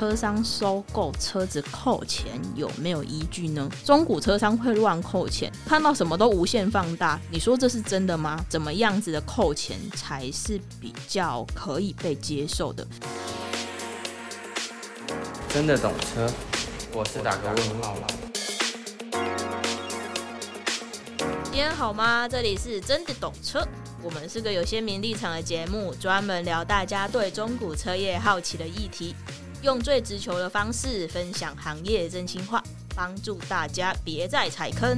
车商收购车子扣钱有没有依据呢？中古车商会乱扣钱，看到什么都无限放大，你说这是真的吗？怎么样子的扣钱才是比较可以被接受的？真的懂车，我是大哥问号。今天好吗？这里是真的懂车，我们是个有鲜明立场的节目，专门聊大家对中古车业好奇的议题。用最直球的方式分享行业真心话，帮助大家别再踩坑。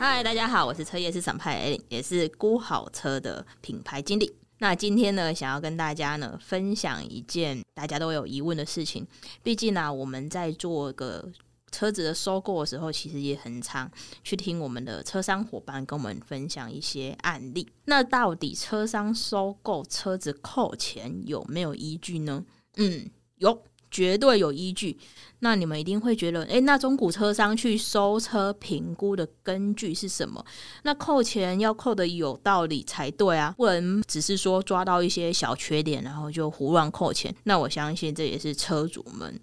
嗨，大家好，我是车业市场派艾琳也是估好车的品牌经理。那今天呢，想要跟大家呢分享一件大家都有疑问的事情。毕竟呢、我们在做个。车子的收购的时候，其实也很常去听我们的车商伙伴跟我们分享一些案例。那到底车商收购车子扣钱有没有依据呢？嗯，有，绝对有依据。那你们一定会觉得，诶，那中古车商去收车评估的根据是什么？那扣钱要扣得有道理才对啊，不能只是说抓到一些小缺点，然后就胡乱扣钱。那我相信这也是车主们。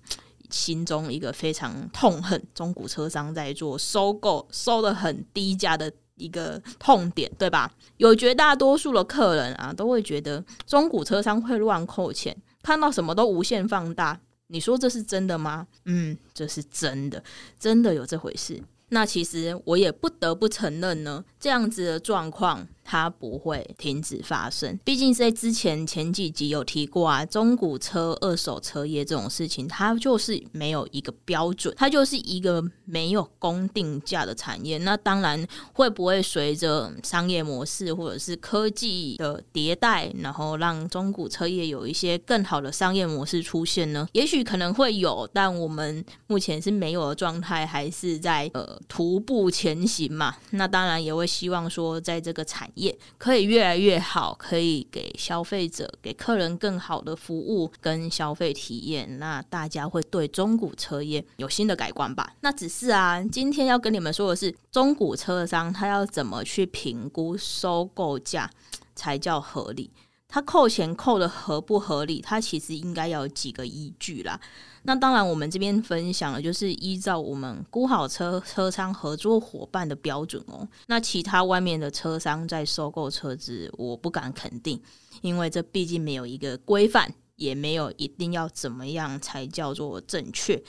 心中一个非常痛恨中古车商在做收购收得很低价的一个痛点，对吧？有绝大多数的客人啊，都会觉得中古车商会乱扣钱，看到什么都无限放大。你说这是真的吗？嗯，这是真的，真的有这回事。那其实我也不得不承认呢，这样子的状况。它不会停止发生，毕竟在之前前几集有提过啊，中古车、二手车业这种事情，它就是没有一个标准，它就是一个没有公定价的产业。那当然会不会随着商业模式或者是科技的迭代，然后让中古车业有一些更好的商业模式出现呢？也许可能会有，但我们目前是没有的状态，还是在呃徒步前行嘛。那当然也会希望说，在这个产业可以越来越好，可以给消费者、给客人更好的服务跟消费体验，那大家会对中古车业有新的改观吧？那只是啊，今天要跟你们说的是，中古车商他要怎么去评估收购价才叫合理？他扣钱扣的合不合理？他其实应该要有几个依据啦。那当然，我们这边分享的就是依照我们估好车车商合作伙伴的标准哦。那其他外面的车商在收购车子，我不敢肯定，因为这毕竟没有一个规范，也没有一定要怎么样才叫做正确。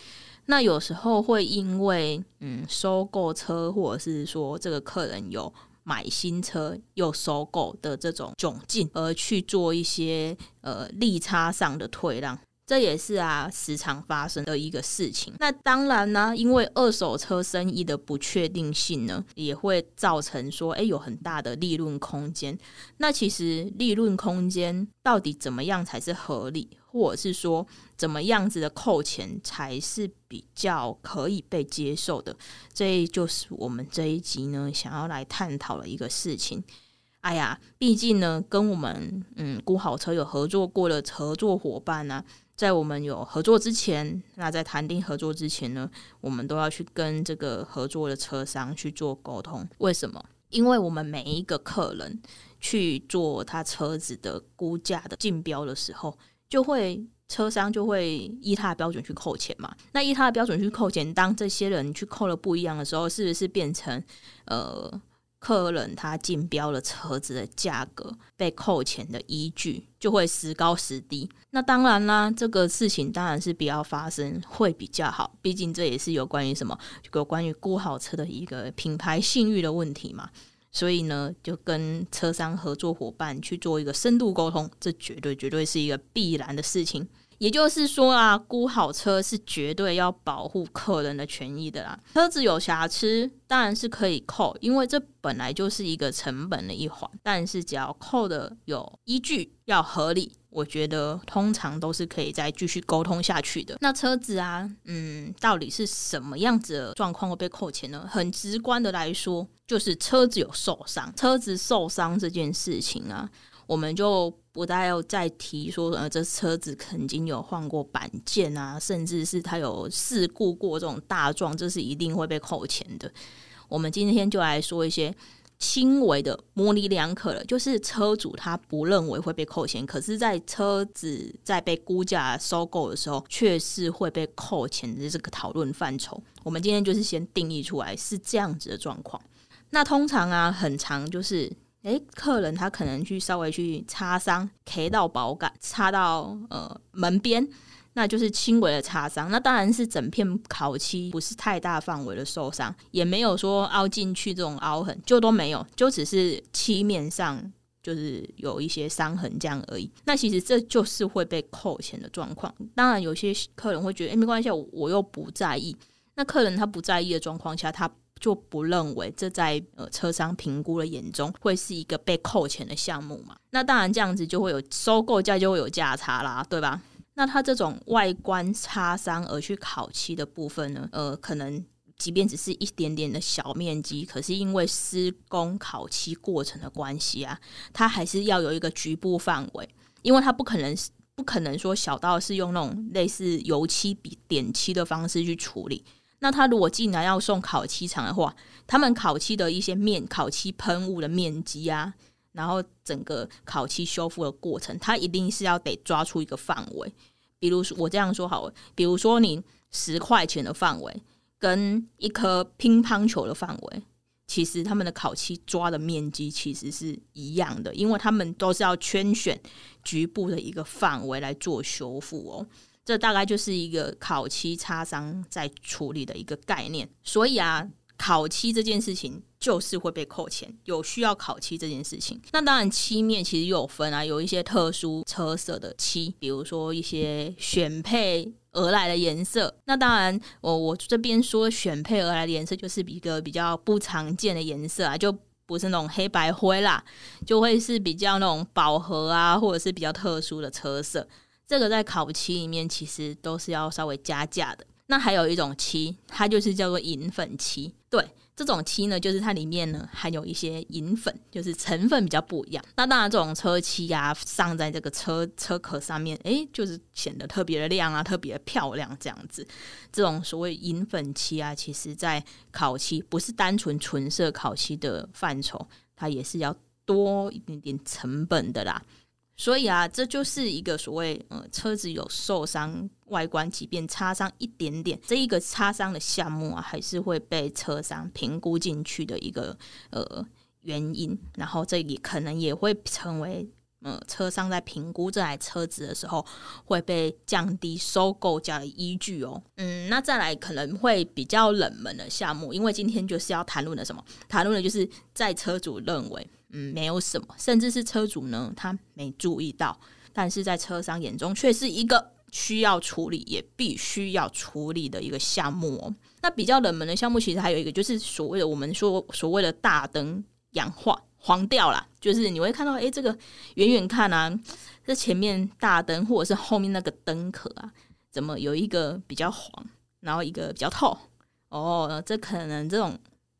那有时候会因为嗯收购车，或者是说这个客人有。买新车又收购的这种窘境，而去做一些呃利差上的退让，这也是啊时常发生的一个事情。那当然呢，因为二手车生意的不确定性呢，也会造成说，诶，有很大的利润空间。那其实利润空间到底怎么样才是合理？或者是说，怎么样子的扣钱才是比较可以被接受的？这就是我们这一集呢想要来探讨的一个事情。哎呀，毕竟呢，跟我们嗯估好车有合作过的合作伙伴呢、在我们有合作之前，那在谈定合作之前呢，我们都要去跟这个合作的车商去做沟通。为什么？因为我们每一个客人去做他车子的估价的竞标的时候。就会车商就会依他的标准去扣钱嘛。那依他的标准去扣钱，当这些人去扣了不一样的时候，是不是变成呃客人他竞标了车子的价格被扣钱的依据就会时高时低？那当然啦，这个事情当然是不要发生会比较好。毕竟这也是有关于什么，有关于估好车的一个品牌信誉的问题嘛。所以呢，就跟车商合作伙伴去做一个深度沟通，这绝对绝对是一个必然的事情。也就是说啊，估好车是绝对要保护客人的权益的啦。车子有瑕疵，当然是可以扣，因为这本来就是一个成本的一环。但是只要扣的有依据，要合理，我觉得通常都是可以再继续沟通下去的。那车子啊，嗯，到底是什么样子的状况会被扣钱呢？很直观的来说，就是车子有受伤。车子受伤这件事情啊。我们就不再要再提说，呃，这车子曾经有换过板件啊，甚至是它有事故过这种大撞，这是一定会被扣钱的。我们今天就来说一些轻微的模棱两可了，就是车主他不认为会被扣钱，可是，在车子在被估价收购的时候，却是会被扣钱的这个讨论范畴。我们今天就是先定义出来是这样子的状况。那通常啊，很长就是。诶，客人他可能去稍微去擦伤，K 到保感，擦到呃门边，那就是轻微的擦伤。那当然是整片烤漆不是太大范围的受伤，也没有说凹进去这种凹痕，就都没有，就只是漆面上就是有一些伤痕这样而已。那其实这就是会被扣钱的状况。当然有些客人会觉得，诶，没关系，我我又不在意。那客人他不在意的状况下，他。就不认为这在呃车商评估的眼中会是一个被扣钱的项目嘛？那当然这样子就会有收购价就会有价差啦，对吧？那它这种外观擦伤而去烤漆的部分呢，呃，可能即便只是一点点的小面积，可是因为施工烤漆过程的关系啊，它还是要有一个局部范围，因为它不可能不可能说小到是用那种类似油漆比点漆的方式去处理。那他如果既然要送烤漆厂的话，他们烤漆的一些面烤漆喷雾的面积啊，然后整个烤漆修复的过程，他一定是要得抓出一个范围。比如说我这样说好了，比如说你十块钱的范围跟一颗乒乓球的范围，其实他们的烤漆抓的面积其实是一样的，因为他们都是要圈选局部的一个范围来做修复哦。这大概就是一个烤漆擦伤在处理的一个概念，所以啊，烤漆这件事情就是会被扣钱，有需要烤漆这件事情。那当然，漆面其实有分啊，有一些特殊车色的漆，比如说一些选配而来的颜色。那当然，我我这边说选配而来的颜色，就是一个比较不常见的颜色啊，就不是那种黑白灰啦，就会是比较那种饱和啊，或者是比较特殊的车色。这个在烤漆里面其实都是要稍微加价的。那还有一种漆，它就是叫做银粉漆。对，这种漆呢，就是它里面呢含有一些银粉，就是成分比较不一样。那当然，这种车漆呀、啊，上在这个车车壳上面，诶，就是显得特别的亮啊，特别的漂亮这样子。这种所谓银粉漆啊，其实在烤漆不是单纯纯色烤漆的范畴，它也是要多一点点成本的啦。所以啊，这就是一个所谓呃车子有受伤外观，即便擦伤一点点，这一个擦伤的项目啊，还是会被车商评估进去的一个呃原因。然后这里可能也会成为呃车商在评估这台车子的时候会被降低收购价的依据哦。嗯，那再来可能会比较冷门的项目，因为今天就是要谈论的什么？谈论的就是在车主认为。嗯，没有什么，甚至是车主呢，他没注意到，但是在车商眼中却是一个需要处理也必须要处理的一个项目哦。那比较冷门的项目，其实还有一个，就是所谓的我们说所谓的大灯氧化黄掉了，就是你会看到，哎，这个远远看啊，这前面大灯或者是后面那个灯壳啊，怎么有一个比较黄，然后一个比较透？哦，这可能这种。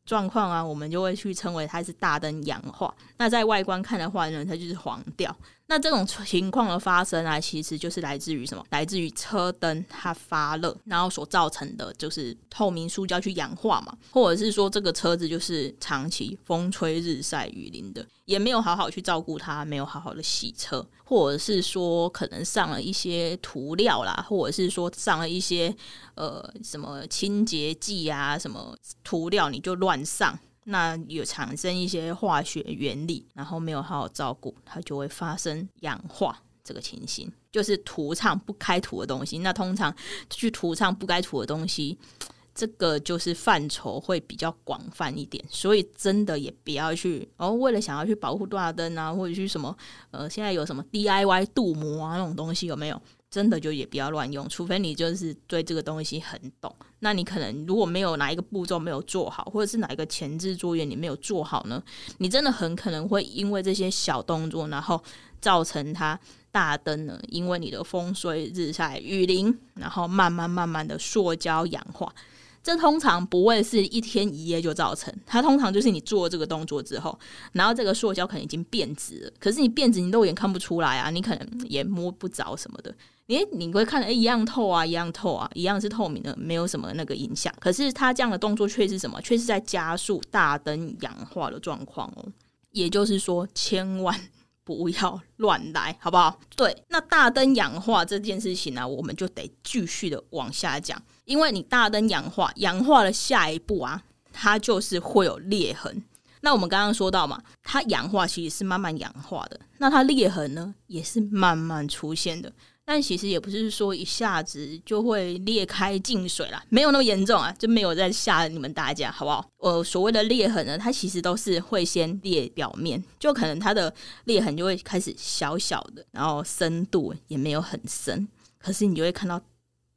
状况啊，我们就会去称为它是大灯氧化。那在外观看的话呢，它就是黄调。那这种情况的发生啊，其实就是来自于什么？来自于车灯它发热，然后所造成的就是透明塑胶去氧化嘛，或者是说这个车子就是长期风吹日晒雨淋的，也没有好好去照顾它，没有好好的洗车，或者是说可能上了一些涂料啦，或者是说上了一些呃什么清洁剂啊，什么涂料你就乱上。那有产生一些化学原理，然后没有好好照顾，它就会发生氧化这个情形，就是涂上不该涂的东西。那通常去涂上不该涂的东西，这个就是范畴会比较广泛一点。所以真的也不要去哦，为了想要去保护大灯啊，或者是什么呃，现在有什么 DIY 镀膜啊那种东西有没有？真的就也不要乱用，除非你就是对这个东西很懂。那你可能如果没有哪一个步骤没有做好，或者是哪一个前置作业你没有做好呢？你真的很可能会因为这些小动作，然后造成它大灯呢，因为你的风吹日晒雨淋，然后慢慢慢慢的塑胶氧化。这通常不会是一天一夜就造成，它通常就是你做这个动作之后，然后这个塑胶可能已经变质了，可是你变质你肉眼看不出来啊，你可能也摸不着什么的。诶，你会看，诶，一样透啊，一样透啊，一样是透明的，没有什么那个影响。可是它这样的动作却是什么？却是在加速大灯氧化的状况哦。也就是说，千万不要乱来，好不好？对，那大灯氧化这件事情呢、我们就得继续的往下讲，因为你大灯氧化，氧化的下一步啊，它就是会有裂痕。那我们刚刚说到嘛，它氧化其实是慢慢氧化的，那它裂痕呢，也是慢慢出现的。但其实也不是说一下子就会裂开进水了，没有那么严重啊，就没有在吓你们大家，好不好？呃，所谓的裂痕呢，它其实都是会先裂表面，就可能它的裂痕就会开始小小的，然后深度也没有很深，可是你就会看到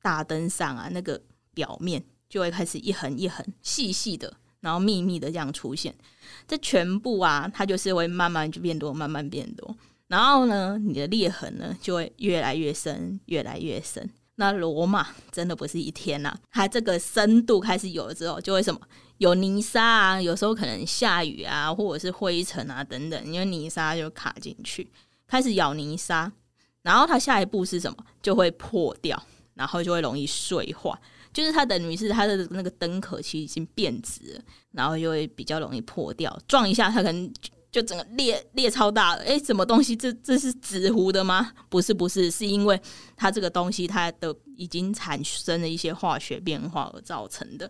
大灯上啊，那个表面就会开始一横一横细细的，然后密密的这样出现，这全部啊，它就是会慢慢就变多，慢慢变多。然后呢，你的裂痕呢就会越来越深，越来越深。那罗马真的不是一天呐、它这个深度开始有了之后，就会什么有泥沙啊，有时候可能下雨啊，或者是灰尘啊等等，因为泥沙就卡进去，开始咬泥沙。然后它下一步是什么？就会破掉，然后就会容易碎化。就是它等于是它的那个灯壳其实已经变质了，然后就会比较容易破掉，撞一下它可能。就整个裂裂超大了，诶，什么东西？这这是纸糊的吗？不是，不是，是因为它这个东西它的已经产生了一些化学变化而造成的。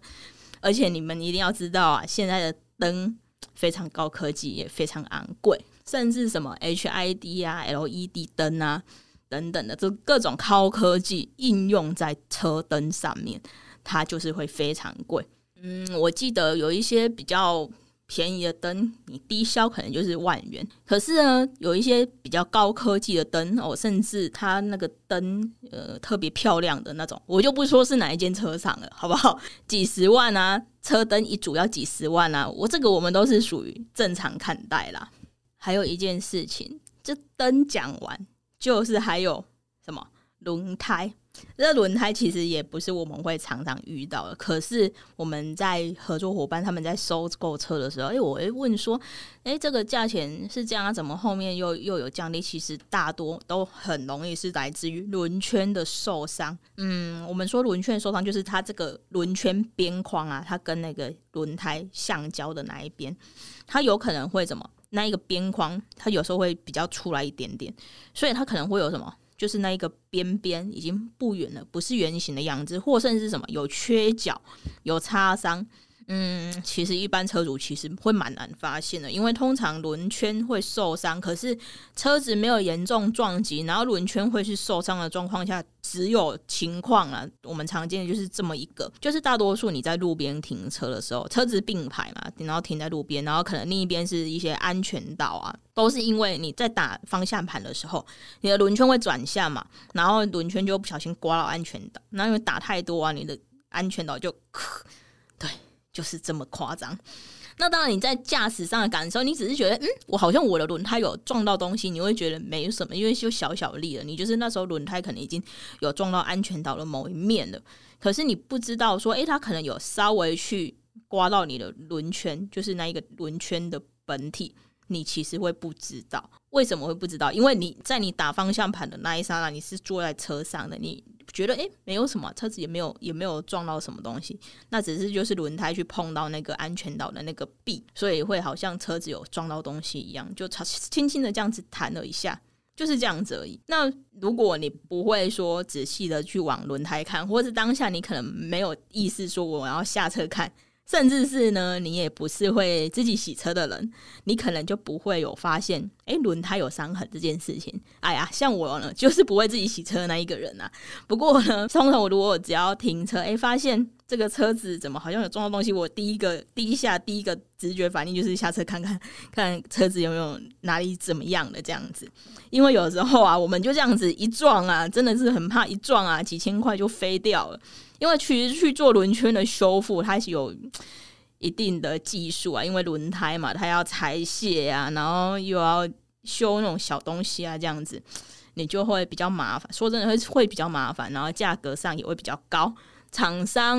而且你们一定要知道啊，现在的灯非常高科技，也非常昂贵，甚至什么 HID 啊、LED 灯啊等等的，这各种高科技应用在车灯上面，它就是会非常贵。嗯，我记得有一些比较。便宜的灯，你低消可能就是万元。可是呢，有一些比较高科技的灯哦，甚至它那个灯呃特别漂亮的那种，我就不说是哪一间车厂了，好不好？几十万啊，车灯一组要几十万啊，我这个我们都是属于正常看待啦。还有一件事情，这灯讲完，就是还有什么轮胎。这轮胎其实也不是我们会常常遇到的，可是我们在合作伙伴他们在收购车的时候，哎，我会问说，哎，这个价钱是这样啊，怎么后面又又有降低？其实大多都很容易是来自于轮圈的受伤。嗯，我们说轮圈受伤，就是它这个轮圈边框啊，它跟那个轮胎橡胶的那一边，它有可能会怎么？那一个边框，它有时候会比较出来一点点，所以它可能会有什么？就是那一个边边已经不圆了，不是圆形的样子，或甚至是什么有缺角、有擦伤。嗯，其实一般车主其实会蛮难发现的，因为通常轮圈会受伤，可是车子没有严重撞击，然后轮圈会是受伤的状况下，只有情况啊，我们常见的就是这么一个，就是大多数你在路边停车的时候，车子并排嘛，然后停在路边，然后可能另一边是一些安全岛啊，都是因为你在打方向盘的时候，你的轮圈会转向嘛，然后轮圈就不小心刮到安全岛，然后因为打太多啊，你的安全岛就，就是这么夸张。那当然，你在驾驶上的感受，你只是觉得，嗯，我好像我的轮胎有撞到东西，你会觉得没什么，因为就小小力了。你就是那时候轮胎可能已经有撞到安全岛的某一面了，可是你不知道说，诶，它可能有稍微去刮到你的轮圈，就是那一个轮圈的本体，你其实会不知道。为什么会不知道？因为你在你打方向盘的那一刹那，你是坐在车上的，你。觉得诶，没有什么，车子也没有也没有撞到什么东西，那只是就是轮胎去碰到那个安全岛的那个壁，所以会好像车子有撞到东西一样，就轻轻的这样子弹了一下，就是这样子而已。那如果你不会说仔细的去往轮胎看，或者是当下你可能没有意识说我要下车看。甚至是呢，你也不是会自己洗车的人，你可能就不会有发现，哎，轮胎有伤痕这件事情。哎呀，像我呢，就是不会自己洗车的那一个人啊。不过呢，通常我如果只要停车，哎，发现这个车子怎么好像有撞到东西，我第一个第一下第一个直觉反应就是下车看看，看车子有没有哪里怎么样的这样子。因为有时候啊，我们就这样子一撞啊，真的是很怕一撞啊，几千块就飞掉了。因为其实去做轮圈的修复，它是有一定的技术啊。因为轮胎嘛，它要拆卸啊，然后又要修那种小东西啊，这样子你就会比较麻烦。说真的，会会比较麻烦，然后价格上也会比较高。厂商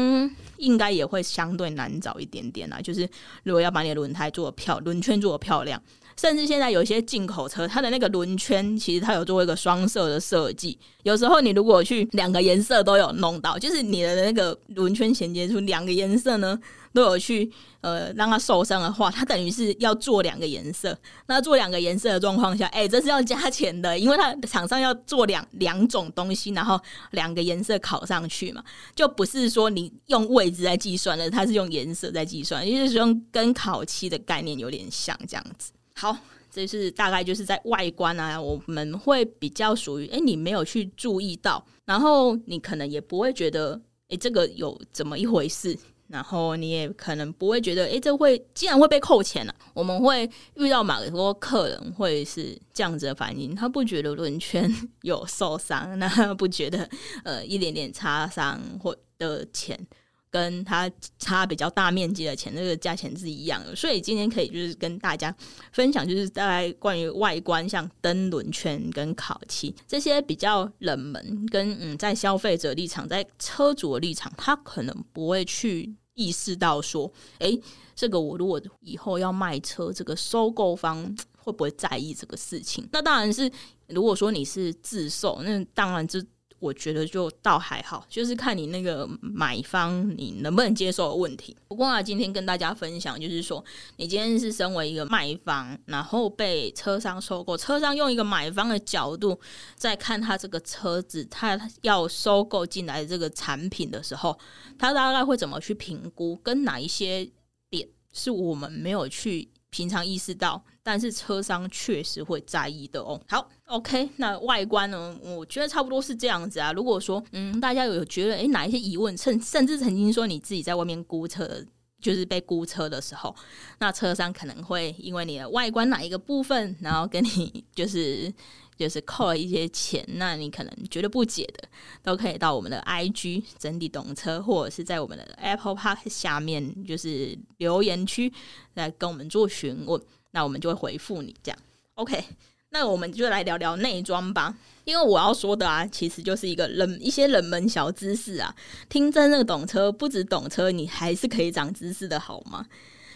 应该也会相对难找一点点啦。就是如果要把你的轮胎做的漂，轮圈做的漂亮，甚至现在有些进口车，它的那个轮圈其实它有做一个双色的设计。有时候你如果去两个颜色都有弄到，就是你的那个轮圈衔接处两个颜色呢都有去呃让它受伤的话，它等于是要做两个颜色。那做两个颜色的状况下，哎、欸，这是要加钱的，因为它厂商要做两两种东西，然后两个颜色烤上去嘛，就不是说你用位置在计算的，它是用颜色在计算，也就是说跟烤漆的概念有点像这样子。好。这是大概就是在外观啊，我们会比较属于哎，你没有去注意到，然后你可能也不会觉得哎，这个有怎么一回事，然后你也可能不会觉得哎，这会竟然会被扣钱了。我们会遇到蛮多客人会是这样子的反应，他不觉得轮圈有受伤，那他不觉得呃一点点擦伤或的钱。跟他差比较大面积的钱，那个价钱是一样的，所以今天可以就是跟大家分享，就是大概关于外观，像灯轮圈跟烤漆这些比较冷门，跟嗯，在消费者立场，在车主的立场，他可能不会去意识到说，哎、这个我如果以后要卖车，这个收购方会不会在意这个事情？那当然是，如果说你是自售，那当然就。我觉得就倒还好，就是看你那个买方你能不能接受的问题。不过啊，今天跟大家分享，就是说你今天是身为一个卖方，然后被车商收购，车商用一个买方的角度在看他这个车子，他要收购进来的这个产品的时候，他大概会怎么去评估，跟哪一些点是我们没有去平常意识到。但是车商确实会在意的哦。好，OK，那外观呢？我觉得差不多是这样子啊。如果说，嗯，大家有觉得，诶，哪一些疑问，甚甚至曾经说你自己在外面估车，就是被估车的时候，那车商可能会因为你的外观哪一个部分，然后跟你就是就是扣了一些钱，那你可能觉得不解的，都可以到我们的 IG 整体懂车，或者是在我们的 Apple Park 下面就是留言区来跟我们做询问。那我们就会回复你这样，OK？那我们就来聊聊内装吧，因为我要说的啊，其实就是一个冷一些冷门小知识啊。听真那个懂车，不止懂车，你还是可以长知识的好吗？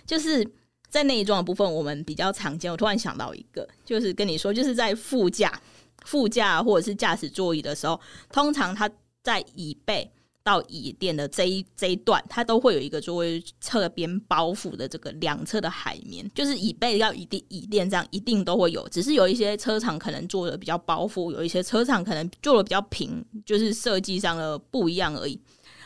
就是在内装的部分，我们比较常见。我突然想到一个，就是跟你说，就是在副驾、副驾或者是驾驶座椅的时候，通常它在椅背。到椅垫的这一这一段，它都会有一个作为侧边包覆的这个两侧的海绵，就是椅背要椅垫椅垫这样一定都会有，只是有一些车厂可能做的比较包覆，有一些车厂可能做的比较平，就是设计上的不一样而已。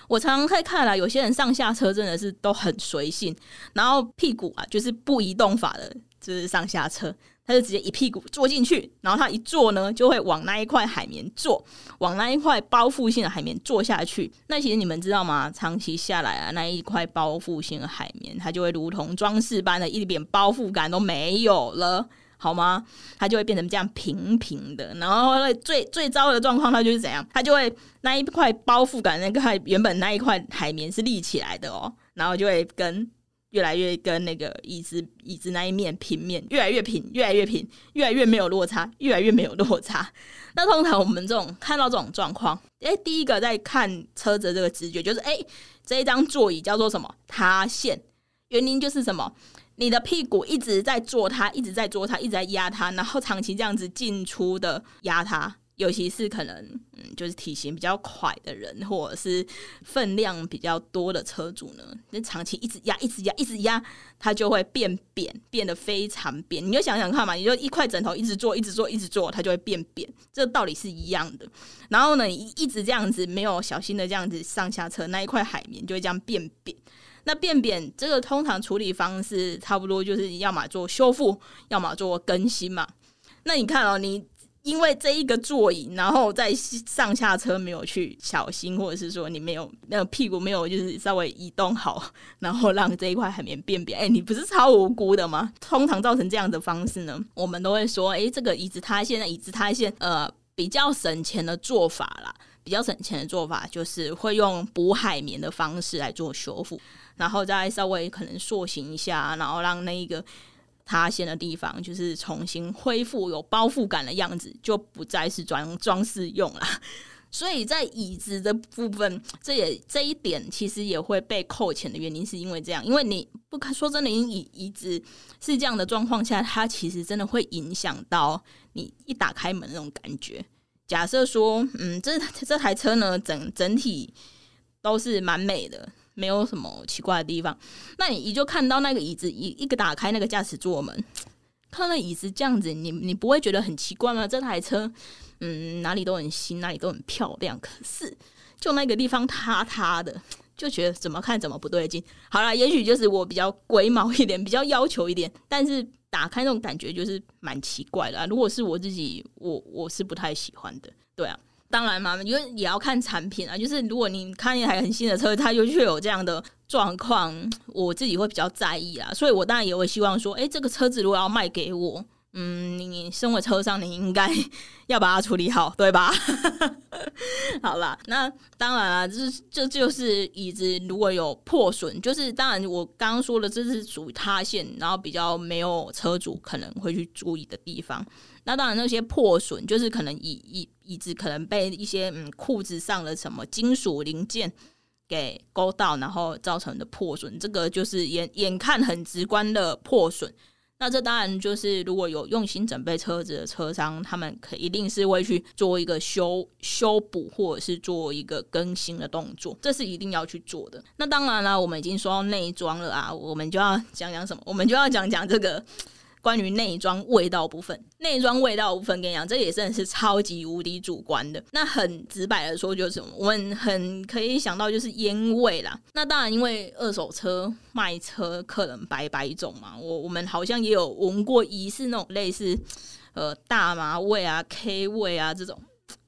我常常会看来，有些人上下车真的是都很随性，然后屁股啊就是不移动法的，就是上下车。他就直接一屁股坐进去，然后他一坐呢，就会往那一块海绵坐，往那一块包覆性的海绵坐下去。那其实你们知道吗？长期下来啊，那一块包覆性的海绵，它就会如同装饰般的，一点包覆感都没有了，好吗？它就会变成这样平平的。然后最最糟的状况，它就是怎样？它就会那一块包覆感，那个原本那一块海绵是立起来的哦，然后就会跟。越来越跟那个椅子椅子那一面平面越来越平，越来越平，越来越没有落差，越来越没有落差。那通常我们这种看到这种状况，哎，第一个在看车子这个直觉就是，哎，这一张座椅叫做什么？塌陷。原因就是什么？你的屁股一直在坐它，一直在坐它，一直在压它，然后长期这样子进出的压它。尤其是可能，嗯，就是体型比较快的人，或者是分量比较多的车主呢，那长期一直压、一直压、一直压，它就会变扁，变得非常扁。你就想想看嘛，你就一块枕头一直坐、一直坐、一直坐，它就会变扁，这道理是一样的。然后呢，你一直这样子没有小心的这样子上下车，那一块海绵就会这样变扁。那变扁这个通常处理方式差不多就是要么做修复，要么做更新嘛。那你看哦，你。因为这一个座椅，然后在上下车没有去小心，或者是说你没有那个屁股没有就是稍微移动好，然后让这一块海绵变扁，哎，你不是超无辜的吗？通常造成这样的方式呢，我们都会说，哎，这个椅子塌陷，椅子塌陷，呃，比较省钱的做法啦，比较省钱的做法就是会用补海绵的方式来做修复，然后再稍微可能塑形一下，然后让那一个。塌陷的地方就是重新恢复有包覆感的样子，就不再是装装饰用了。所以在椅子的部分，这也这一点其实也会被扣钱的原因，是因为这样，因为你不可说真的，你椅椅子是这样的状况下，它其实真的会影响到你一打开门那种感觉。假设说，嗯，这这台车呢，整整体都是蛮美的，没有什么奇怪的地方，那你你就看到那个椅子一一个打开那个驾驶座门，看到那椅子这样子，你你不会觉得很奇怪吗？这台车。嗯，哪里都很新，哪里都很漂亮。可是，就那个地方塌塌的，就觉得怎么看怎么不对劲。好啦，也许就是我比较龟毛一点，比较要求一点。但是打开那种感觉就是蛮奇怪的啊。如果是我自己，我我是不太喜欢的。对啊，当然嘛，因为也要看产品啊。就是如果你看一台很新的车，它就却有这样的状况，我自己会比较在意啊。所以我当然也会希望说，哎，这个车子如果要卖给我。嗯，你身为车商，你应该要把它处理好，对吧？好啦，那当然了，这这就是椅子如果有破损，就是当然我刚刚说的，这是属于塌陷，然后比较没有车主可能会去注意的地方。那当然那些破损，就是可能椅椅椅子可能被一些嗯裤子上的什么金属零件给勾到，然后造成的破损，这个就是眼眼看很直观的破损。那这当然就是，如果有用心准备车子的车商，他们可一定是会去做一个修修补，或者是做一个更新的动作，这是一定要去做的。那当然了，我们已经说到内装了啊，我们就要讲讲什么？我们就要讲讲这个。关于内装味道部分，内装味道部分跟你讲，这也真的是超级无敌主观的。那很直白的说，就是？我们很可以想到就是烟味啦。那当然，因为二手车卖车客人百百种嘛，我我们好像也有闻过疑似那种类似呃大麻味啊、K 味啊这种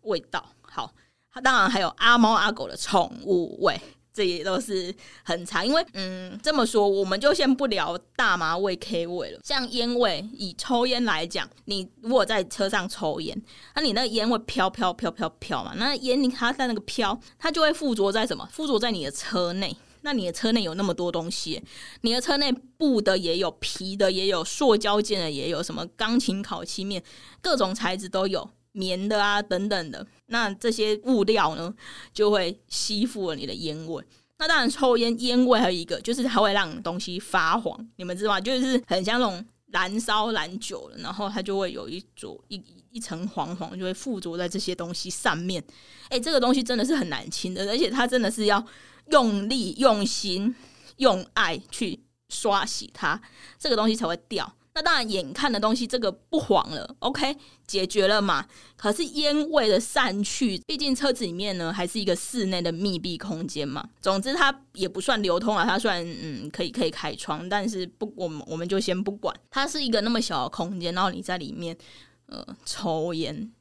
味道。好，它当然还有阿猫阿狗的宠物味。这也都是很常，因为嗯，这么说，我们就先不聊大麻味、K 味了。像烟味，以抽烟来讲，你如果在车上抽烟，那你那烟会飘飘飘飘飘嘛？那烟你它在那个飘，它就会附着在什么？附着在你的车内。那你的车内有那么多东西，你的车内布的也有，皮的也有，塑胶件的也有，什么钢琴烤漆面，各种材质都有。棉的啊，等等的，那这些物料呢，就会吸附了你的烟味。那当然，抽烟烟味还有一个，就是它会让东西发黄。你们知道吗？就是很像那种燃烧燃久了，然后它就会有一组一一层黄黄，就会附着在这些东西上面。哎，这个东西真的是很难清的，而且它真的是要用力、用心、用爱去刷洗它，这个东西才会掉。那当然，眼看的东西这个不黄了，OK，解决了嘛。可是烟味的散去，毕竟车子里面呢还是一个室内的密闭空间嘛。总之，它也不算流通啊，它算嗯可以可以开窗，但是不，我们我们就先不管。它是一个那么小的空间，然后你在里面呃抽烟，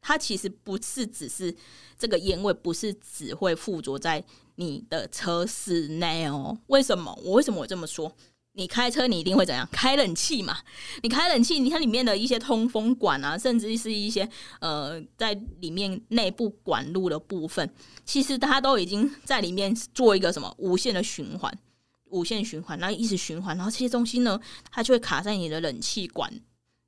它其实不是只是这个烟味，不是只会附着在你的车室内哦。为什么？我为什么我这么说？你开车，你一定会怎样？开冷气嘛？你开冷气，你看里面的一些通风管啊，甚至是一些呃，在里面内部管路的部分，其实它都已经在里面做一个什么无限的循环，无限循环，然后一直循环，然后这些东西呢，它就会卡在你的冷气管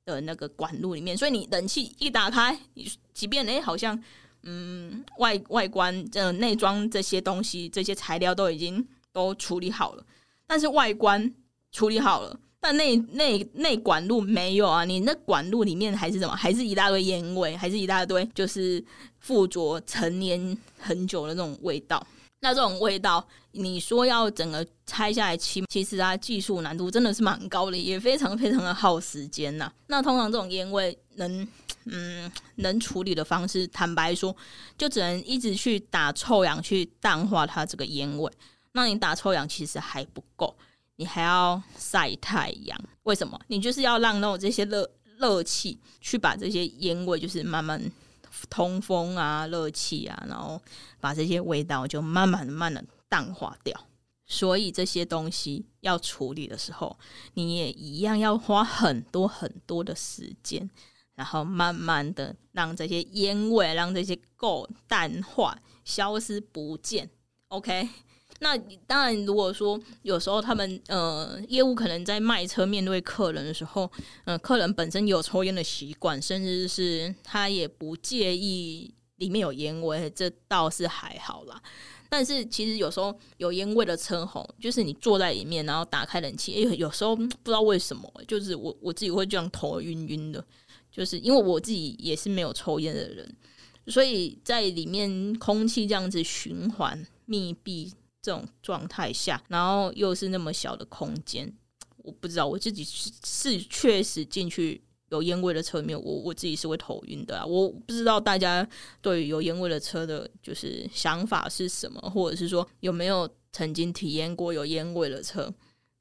的那个管路里面。所以你冷气一打开，你即便哎、欸，好像嗯外外观呃内装这些东西，这些材料都已经都处理好了，但是外观。处理好了，但内内内管路没有啊！你那管路里面还是什么？还是一大堆烟味，还是一大堆就是附着陈年很久的那种味道。那这种味道，你说要整个拆下来清，其实它技术难度真的是蛮高的，也非常非常的耗时间呐。那通常这种烟味能嗯能处理的方式，坦白说，就只能一直去打臭氧去淡化它这个烟味。那你打臭氧其实还不够。你还要晒太阳，为什么？你就是要让那种这些热热气去把这些烟味，就是慢慢通风啊，热气啊，然后把这些味道就慢慢慢的淡化掉。所以这些东西要处理的时候，你也一样要花很多很多的时间，然后慢慢的让这些烟味，让这些垢淡化、消失不见。OK。那当然，如果说有时候他们呃业务可能在卖车面对客人的时候，嗯、呃，客人本身有抽烟的习惯，甚至是他也不介意里面有烟味，这倒是还好啦。但是其实有时候有烟味的车吼，就是你坐在里面，然后打开冷气，哎，有时候不知道为什么，就是我我自己会这样头晕晕的，就是因为我自己也是没有抽烟的人，所以在里面空气这样子循环密闭这种状态下，然后又是那么小的空间，我不知道我自己是是确实进去。有烟味的车里面，我我自己是会头晕的啊！我不知道大家对于有烟味的车的，就是想法是什么，或者是说有没有曾经体验过有烟味的车？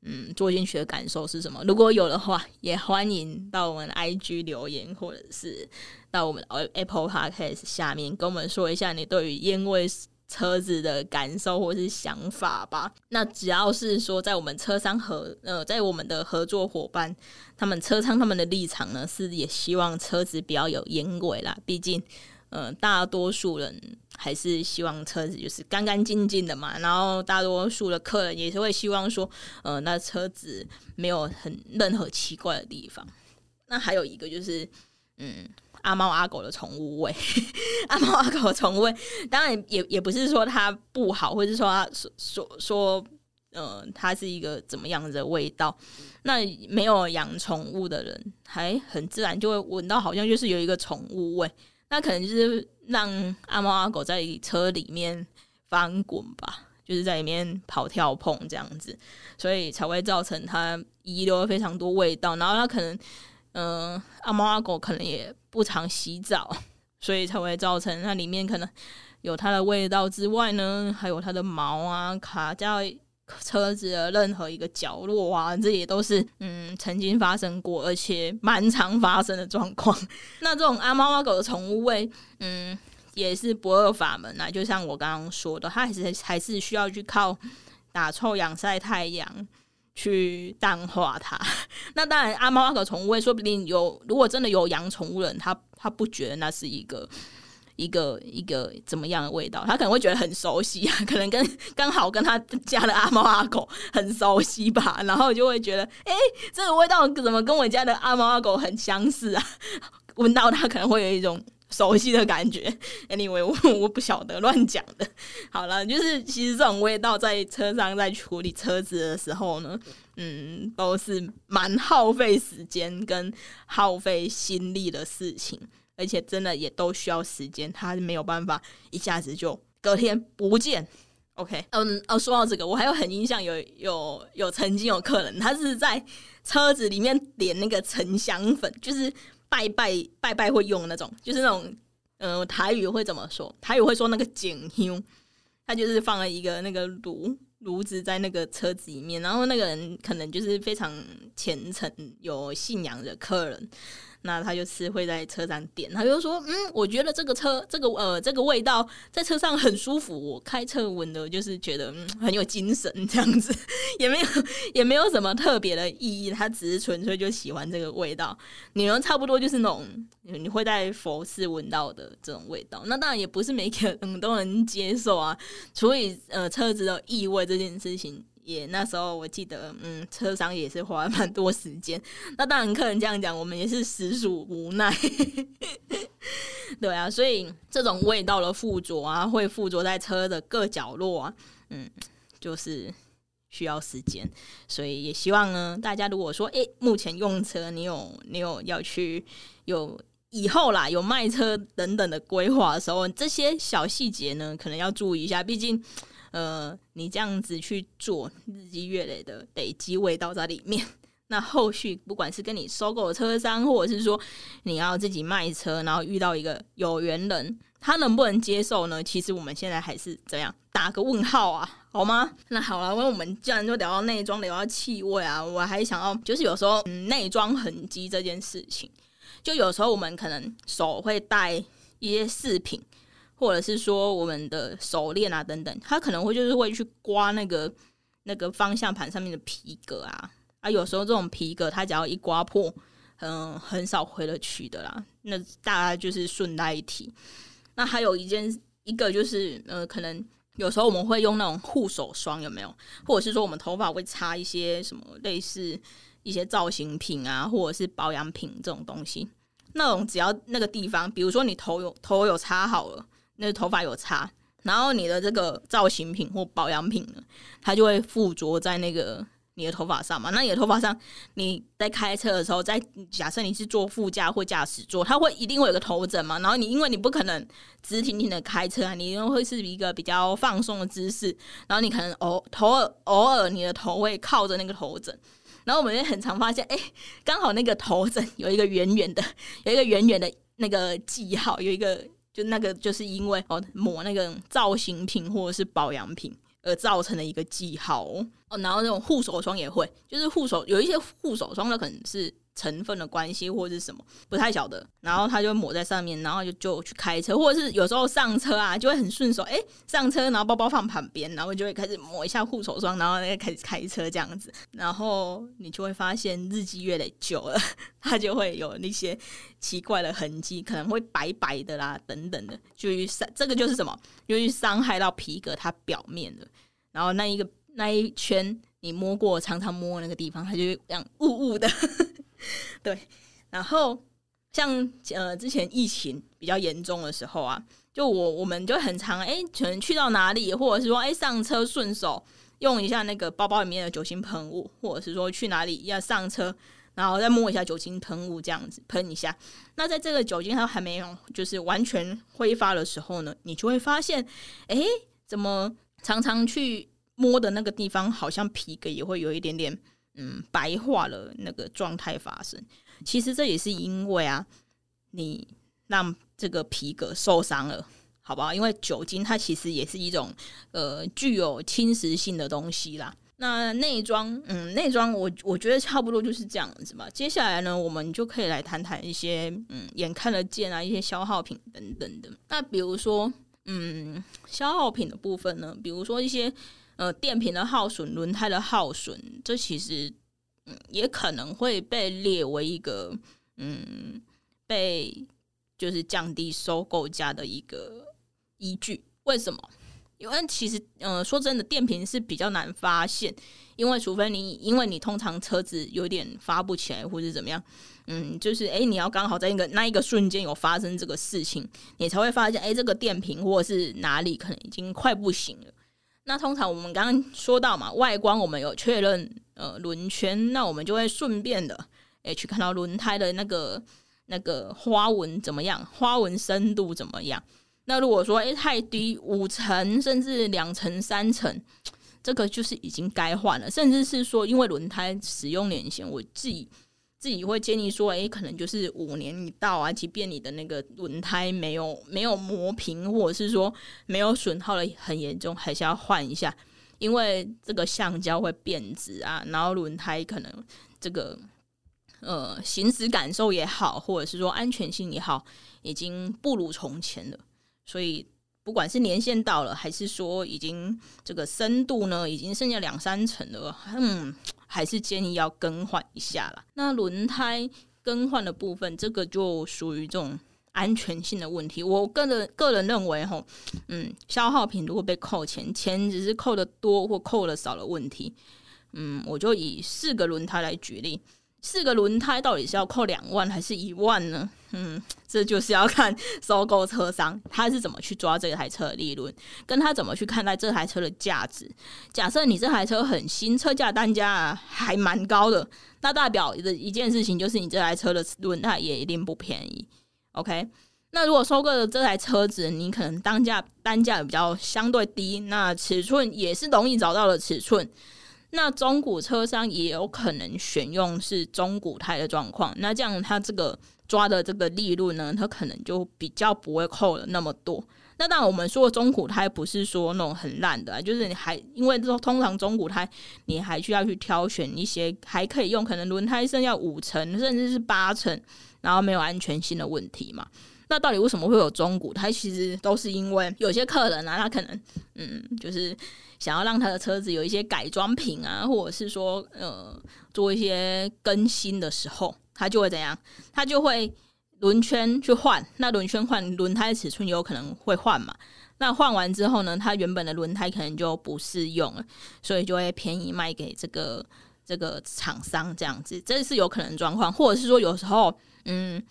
嗯，坐进去的感受是什么？如果有的话，也欢迎到我们 IG 留言，或者是到我们 Apple Podcast 下面跟我们说一下你对于烟味。车子的感受或是想法吧。那只要是说，在我们车商合呃，在我们的合作伙伴，他们车商他们的立场呢，是也希望车子不要有烟鬼啦。毕竟，呃，大多数人还是希望车子就是干干净净的嘛。然后，大多数的客人也是会希望说，呃，那车子没有很任何奇怪的地方。那还有一个就是，嗯。阿猫阿狗的宠物味，阿猫阿狗的宠物味，当然也也不是说它不好，或者是说它说说说，呃，它是一个怎么样的味道。那没有养宠物的人，还很自然就会闻到，好像就是有一个宠物味。那可能就是让阿猫阿狗在车里面翻滚吧，就是在里面跑跳碰这样子，所以才会造成它遗留了非常多味道。然后它可能。嗯、阿猫阿狗可能也不常洗澡，所以才会造成它里面可能有它的味道之外呢，还有它的毛啊卡在车子的任何一个角落啊，这也都是嗯曾经发生过，而且蛮常发生的状况。那这种阿猫阿狗的宠物味，嗯，也是不二法门啊。就像我刚刚说的，它还是还是需要去靠打臭氧、晒太阳。去淡化它。那当然，阿猫阿狗宠物味，说不定有。如果真的有养宠物人，他他不觉得那是一个一个一个怎么样的味道，他可能会觉得很熟悉啊，可能跟刚好跟他家的阿猫阿狗很熟悉吧，然后就会觉得，哎、这个味道怎么跟我家的阿猫阿狗很相似啊？闻到它可能会有一种。熟悉的感觉，anyway，我我不晓得乱讲的。好了，就是其实这种味道在车上在处理车子的时候呢，嗯，都是蛮耗费时间跟耗费心力的事情，而且真的也都需要时间，它是没有办法一下子就隔天不见。OK，嗯，哦，说到这个，我还有很印象有有有曾经有客人，他是在车子里面点那个沉香粉，就是。拜拜拜拜会用那种，就是那种，呃，台语会怎么说？台语会说那个井香，他就是放了一个那个炉炉子在那个车子里面，然后那个人可能就是非常虔诚、有信仰的客人。那他就是会在车上点，他就说：“嗯，我觉得这个车，这个呃，这个味道在车上很舒服。我开车闻的，就是觉得嗯很有精神，这样子 也没有 也没有什么特别的意义，他只是纯粹就喜欢这个味道。你们差不多就是那种你会在佛寺闻到的这种味道。那当然也不是每个人都能接受啊，所以呃，车子的异味这件事情。”也那时候我记得，嗯，车商也是花了蛮多时间。那当然，客人这样讲，我们也是实属无奈。对啊，所以这种味道的附着啊，会附着在车的各角落啊，嗯，就是需要时间。所以也希望呢，大家如果说，诶、目前用车，你有你有要去有以后啦，有卖车等等的规划的时候，这些小细节呢，可能要注意一下，毕竟。呃，你这样子去做日积月累的累积味道在里面，那后续不管是跟你收购车商，或者是说你要自己卖车，然后遇到一个有缘人，他能不能接受呢？其实我们现在还是怎样打个问号啊，好吗？那好了，因为我们既然就聊到内装，聊到气味啊，我还想要就是有时候嗯，内装痕迹这件事情，就有时候我们可能手会带一些饰品。或者是说我们的手链啊等等，他可能会就是会去刮那个那个方向盘上面的皮革啊啊，有时候这种皮革它只要一刮破，嗯，很少回得去的啦。那大概就是顺带一提。那还有一件一个就是呃，可能有时候我们会用那种护手霜，有没有？或者是说我们头发会擦一些什么类似一些造型品啊，或者是保养品这种东西。那种只要那个地方，比如说你头有头有擦好了，那个头发有擦，然后你的这个造型品或保养品呢，它就会附着在那个。你的头发上嘛，那你的头发上，你在开车的时候，在假设你是坐副驾或驾驶座，它会一定会有个头枕嘛。然后你因为你不可能直挺挺的开车啊，你又会是一个比较放松的姿势，然后你可能偶头尔偶尔你的头会靠着那个头枕，然后我们也很常发现，哎、刚好那个头枕有一个圆圆的，有一个圆圆的那个记号，有一个就那个就是因为哦抹那个造型品或者是保养品。而造成的一个记号，哦然后那种护手霜也会，就是护手有一些护手霜的可能是。成分的关系或者是什么不太晓得，然后他就抹在上面，然后就就去开车，或者是有时候上车啊，就会很顺手，哎、上车然后包包放旁边，然后就会开始抹一下护手霜，然后开始开车这样子，然后你就会发现日积月累久了，它就会有那些奇怪的痕迹，可能会白白的啦等等的，就伤这个就是什么，由于伤害到皮革它表面的，然后那一个那一圈你摸过常常摸那个地方，它就会这样雾雾的。对，然后像呃之前疫情比较严重的时候啊，就我我们就很常哎，可能去到哪里，或者是说哎上车顺手用一下那个包包里面的酒精喷雾，或者是说去哪里要上车，然后再摸一下酒精喷雾这样子喷一下。那在这个酒精它还没有就是完全挥发的时候呢，你就会发现，哎，怎么常常去摸的那个地方，好像皮革也会有一点点。嗯，白化了那个状态发生，其实这也是因为啊，你让这个皮革受伤了，好不好？因为酒精它其实也是一种呃具有侵蚀性的东西啦。那内装，嗯，内装我我觉得差不多就是这样子吧。接下来呢，我们就可以来谈谈一些嗯眼看得见啊一些消耗品等等的。那比如说，嗯，消耗品的部分呢，比如说一些。呃，电瓶的耗损、轮胎的耗损，这其实嗯也可能会被列为一个嗯被就是降低收购价的一个依据。为什么？因为其实嗯、说真的，电瓶是比较难发现，因为除非你因为你通常车子有点发不起来或者怎么样，嗯，就是诶、欸，你要刚好在一个那一个瞬间有发生这个事情，你才会发现诶、欸，这个电瓶或者是哪里可能已经快不行了。那通常我们刚刚说到嘛，外观我们有确认呃轮圈，那我们就会顺便的诶、去看到轮胎的那个那个花纹怎么样，花纹深度怎么样。那如果说诶、太低五层甚至两层三层，这个就是已经该换了，甚至是说因为轮胎使用年限，我自己。自己会建议说，诶，可能就是五年一到啊，即便你的那个轮胎没有没有磨平，或者是说没有损耗的很严重，还是要换一下，因为这个橡胶会变质啊，然后轮胎可能这个呃行驶感受也好，或者是说安全性也好，已经不如从前了，所以。不管是年限到了，还是说已经这个深度呢，已经剩下两三层了，嗯，还是建议要更换一下啦。那轮胎更换的部分，这个就属于这种安全性的问题。我个人个人认为，吼，嗯，消耗品如果被扣钱，钱只是扣的多或扣的少的问题。嗯，我就以四个轮胎来举例。四个轮胎到底是要扣两万还是一万呢？嗯，这就是要看收购车商他是怎么去抓这台车的利润，跟他怎么去看待这台车的价值。假设你这台车很新，车价单价还蛮高的，那代表的一件事情就是你这台车的轮胎也一定不便宜。OK，那如果收购的这台车子，你可能单价单价比较相对低，那尺寸也是容易找到的尺寸。那中古车商也有可能选用是中古胎的状况，那这样它这个抓的这个利润呢，他可能就比较不会扣了那么多。那当然我们说的中古胎不是说那种很烂的，就是你还因为说通常中古胎你还需要去挑选一些还可以用，可能轮胎剩下五成甚至是八成，然后没有安全性的问题嘛。那到底为什么会有中古？它其实都是因为有些客人啊，他可能嗯，就是想要让他的车子有一些改装品啊，或者是说呃做一些更新的时候，他就会怎样？他就会轮圈去换。那轮圈换轮胎尺寸有可能会换嘛？那换完之后呢，他原本的轮胎可能就不适用了，所以就会便宜卖给这个这个厂商这样子，这是有可能状况，或者是说有时候嗯。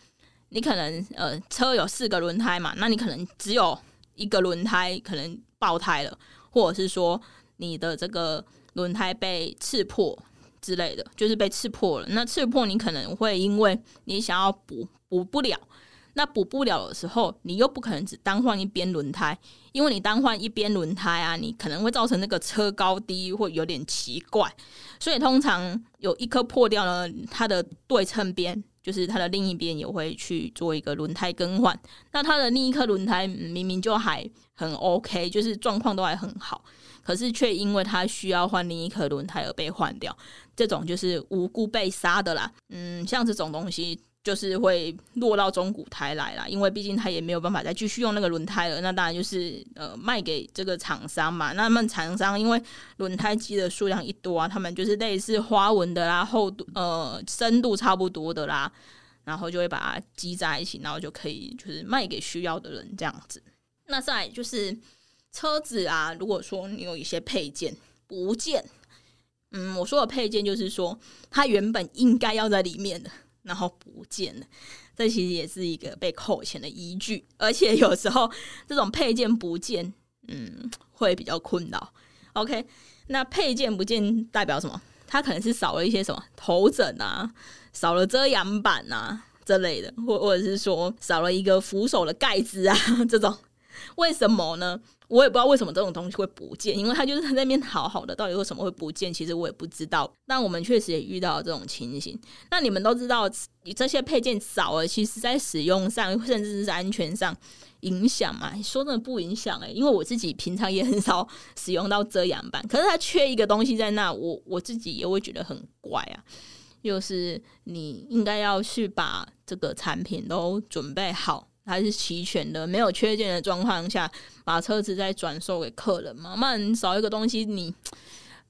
你可能呃车有四个轮胎嘛，那你可能只有一个轮胎可能爆胎了，或者是说你的这个轮胎被刺破之类的，就是被刺破了。那刺破你可能会因为你想要补补不了。那补不了的时候，你又不可能只单换一边轮胎，因为你单换一边轮胎啊，你可能会造成那个车高低会有点奇怪。所以通常有一颗破掉了，它的对称边就是它的另一边也会去做一个轮胎更换。那它的另一颗轮胎明明就还很 OK，就是状况都还很好，可是却因为它需要换另一颗轮胎而被换掉，这种就是无辜被杀的啦。嗯，像这种东西。就是会落到中古胎来啦，因为毕竟他也没有办法再继续用那个轮胎了。那当然就是呃卖给这个厂商嘛。那他们厂商因为轮胎机的数量一多啊，他们就是类似花纹的啦、厚度呃深度差不多的啦，然后就会把它积在一起，然后就可以就是卖给需要的人这样子。那再就是车子啊，如果说你有一些配件不见，嗯，我说的配件就是说它原本应该要在里面的。然后不见了，这其实也是一个被扣钱的依据。而且有时候这种配件不见，嗯，会比较困扰。OK，那配件不见代表什么？它可能是少了一些什么头枕啊，少了遮阳板啊这类的，或或者是说少了一个扶手的盖子啊 这种。为什么呢？我也不知道为什么这种东西会不见，因为它就是在那边好好的，到底为什么会不见？其实我也不知道。但我们确实也遇到这种情形。那你们都知道，这些配件少了，其实在使用上，甚至是安全上影响嘛？说真的不影响诶、因为我自己平常也很少使用到遮阳板，可是它缺一个东西在那，我我自己也会觉得很怪啊。就是你应该要去把这个产品都准备好。还是齐全的，没有缺件的状况下，把车子再转售给客人嘛？那你少一个东西，你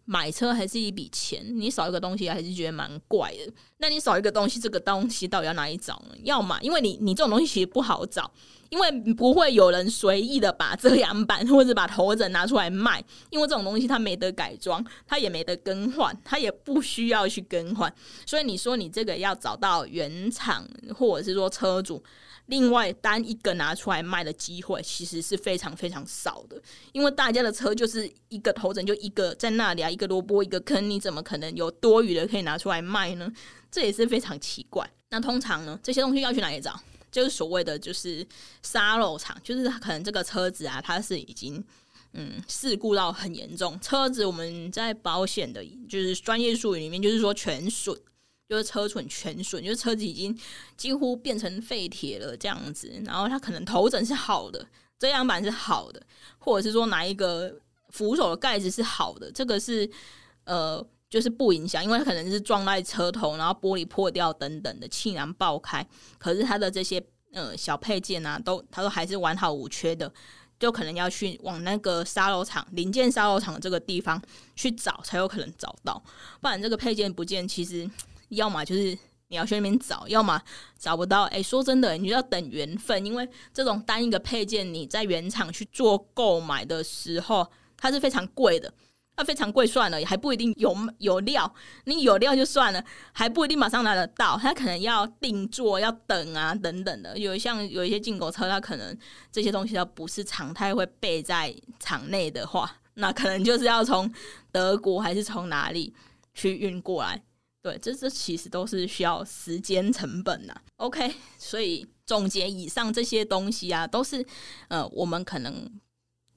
买车还是一笔钱，你少一个东西还是觉得蛮怪的。那你少一个东西，这个东西到底要哪里找呢？要么因为你你这种东西其实不好找，因为不会有人随意的把遮阳板或者把头枕拿出来卖，因为这种东西它没得改装，它也没得更换，它也不需要去更换。所以你说你这个要找到原厂或者是说车主。另外单一个拿出来卖的机会其实是非常非常少的，因为大家的车就是一个头枕就一个在那里啊，一个萝卜一个坑，你怎么可能有多余的可以拿出来卖呢？这也是非常奇怪。那通常呢，这些东西要去哪里找？就是所谓的就是沙漏厂，就是可能这个车子啊，它是已经嗯事故到很严重，车子我们在保险的就是专业术语里面就是说全损。就是车损全损，就是车子已经几乎变成废铁了这样子。然后它可能头枕是好的，遮阳板是好的，或者是说哪一个扶手的盖子是好的，这个是呃就是不影响，因为它可能是撞在车头，然后玻璃破掉等等的气囊爆开。可是它的这些呃小配件啊，都它都还是完好无缺的，就可能要去往那个沙漏厂零件沙漏厂这个地方去找，才有可能找到。不然这个配件不见，其实。要么就是你要去那边找，要么找不到。哎、说真的，你就要等缘分，因为这种单一个配件，你在原厂去做购买的时候，它是非常贵的。它非常贵算了，还不一定有有料。你有料就算了，还不一定马上拿得到。它可能要定做，要等啊，等等的。有像有一些进口车，它可能这些东西它不是常态会备在厂内的话，那可能就是要从德国还是从哪里去运过来。对，这这其实都是需要时间成本呐。OK，所以总结以上这些东西啊，都是呃，我们可能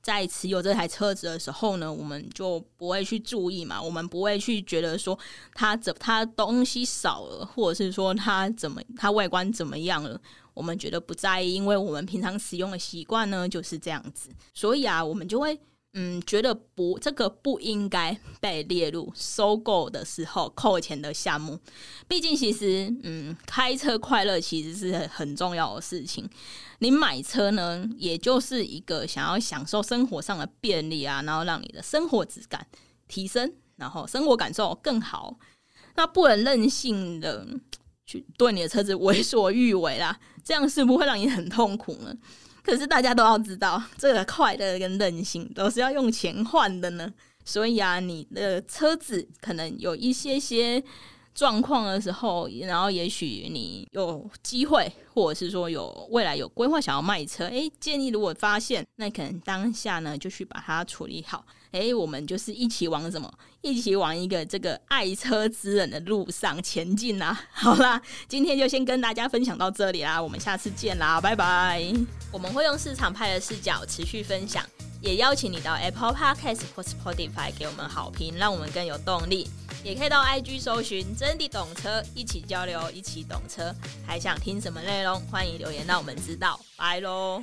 在持有这台车子的时候呢，我们就不会去注意嘛，我们不会去觉得说它怎它东西少了，或者是说它怎么它外观怎么样了，我们觉得不在意，因为我们平常使用的习惯呢就是这样子，所以啊，我们就会。嗯，觉得不，这个不应该被列入收购的时候扣钱的项目。毕竟，其实，嗯，开车快乐其实是很重要的事情。你买车呢，也就是一个想要享受生活上的便利啊，然后让你的生活质感提升，然后生活感受更好。那不能任性的去对你的车子为所欲为啦，这样是不会让你很痛苦呢？可是大家都要知道，这个快乐跟任性都是要用钱换的呢。所以啊，你的车子可能有一些些状况的时候，然后也许你有机会，或者是说有未来有规划想要卖车，哎，建议如果发现，那可能当下呢就去把它处理好。哎，我们就是一起往什么？一起往一个这个爱车之人的路上前进啦！好啦，今天就先跟大家分享到这里啦，我们下次见啦，拜拜！我们会用市场派的视角持续分享，也邀请你到 Apple Podcast 或 Spotify 给我们好评，让我们更有动力。也可以到 IG 搜寻“真的懂车”，一起交流，一起懂车。还想听什么内容？欢迎留言让我们知道。拜喽！